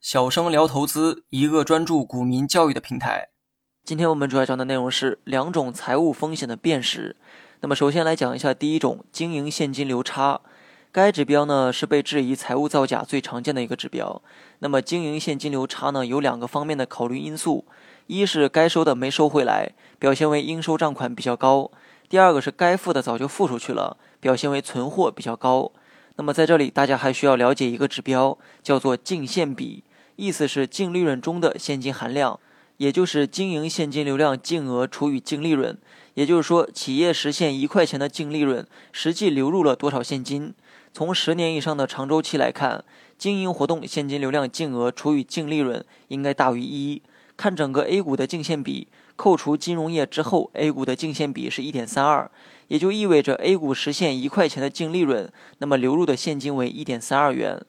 小生聊投资，一个专注股民教育的平台。今天我们主要讲的内容是两种财务风险的辨识。那么首先来讲一下第一种经营现金流差。该指标呢是被质疑财务造假最常见的一个指标。那么经营现金流差呢有两个方面的考虑因素：一是该收的没收回来，表现为应收账款比较高；第二个是该付的早就付出去了，表现为存货比较高。那么在这里大家还需要了解一个指标，叫做净现比，意思是净利润中的现金含量，也就是经营现金流量净额除以净利润。也就是说，企业实现一块钱的净利润，实际流入了多少现金？从十年以上的长周期来看，经营活动现金流量净额除以净利润应该大于一。看整个 A 股的净现比，扣除金融业之后，A 股的净现比是一点三二，也就意味着 A 股实现一块钱的净利润，那么流入的现金为一点三二元。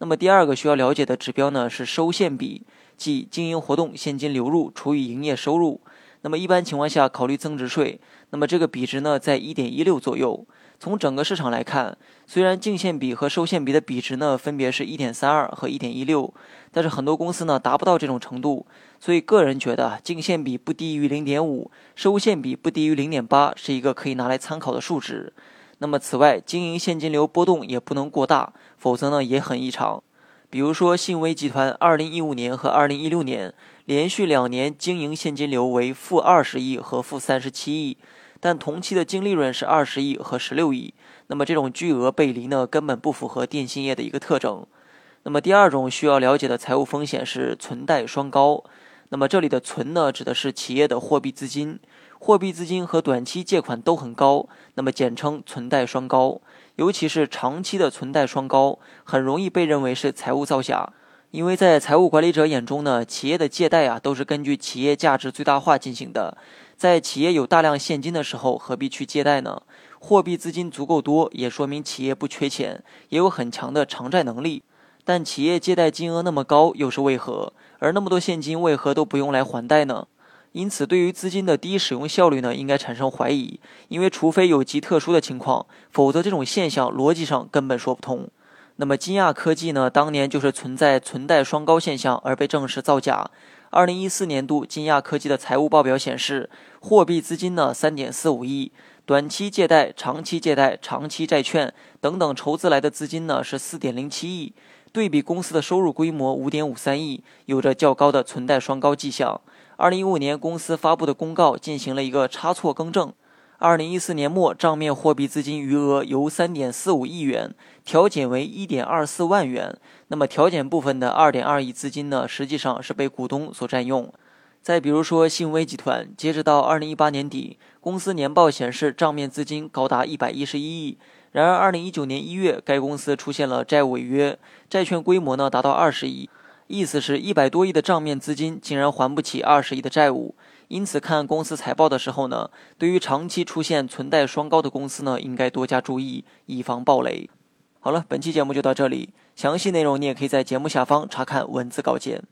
那么第二个需要了解的指标呢是收现比，即经营活动现金流入除以营业收入。那么一般情况下考虑增值税，那么这个比值呢在一点一六左右。从整个市场来看，虽然净现比和收现比的比值呢分别是一点三二和一点一六，但是很多公司呢达不到这种程度，所以个人觉得净现比不低于零点五，收现比不低于零点八是一个可以拿来参考的数值。那么此外，经营现金流波动也不能过大，否则呢也很异常。比如说信威集团二零一五年和二零一六年连续两年经营现金流为负二十亿和负三十七亿。但同期的净利润是二十亿和十六亿，那么这种巨额背离呢，根本不符合电信业的一个特征。那么第二种需要了解的财务风险是存贷双高。那么这里的存呢，指的是企业的货币资金，货币资金和短期借款都很高，那么简称存贷双高。尤其是长期的存贷双高，很容易被认为是财务造假，因为在财务管理者眼中呢，企业的借贷啊都是根据企业价值最大化进行的。在企业有大量现金的时候，何必去借贷呢？货币资金足够多，也说明企业不缺钱，也有很强的偿债能力。但企业借贷金额那么高，又是为何？而那么多现金，为何都不用来还贷呢？因此，对于资金的低使用效率呢，应该产生怀疑。因为除非有极特殊的情况，否则这种现象逻辑上根本说不通。那么，金亚科技呢，当年就是存在存贷双高现象，而被证实造假。二零一四年度金亚科技的财务报表显示，货币资金呢三点四五亿，短期借贷、长期借贷、长期债券等等筹资来的资金呢是四点零七亿，对比公司的收入规模五点五三亿，有着较高的存贷双高迹象。二零一五年公司发布的公告进行了一个差错更正。二零一四年末账面货币资金余额由三点四五亿元调减为一点二四万元。那么调减部分的二点二亿资金呢，实际上是被股东所占用。再比如说信威集团，截止到二零一八年底，公司年报显示账面资金高达一百一十一亿。然而二零一九年一月，该公司出现了债务违约，债券规模呢达到二十亿，意思是一百多亿的账面资金竟然还不起二十亿的债务。因此，看公司财报的时候呢，对于长期出现存贷双高的公司呢，应该多加注意，以防暴雷。好了，本期节目就到这里，详细内容你也可以在节目下方查看文字稿件。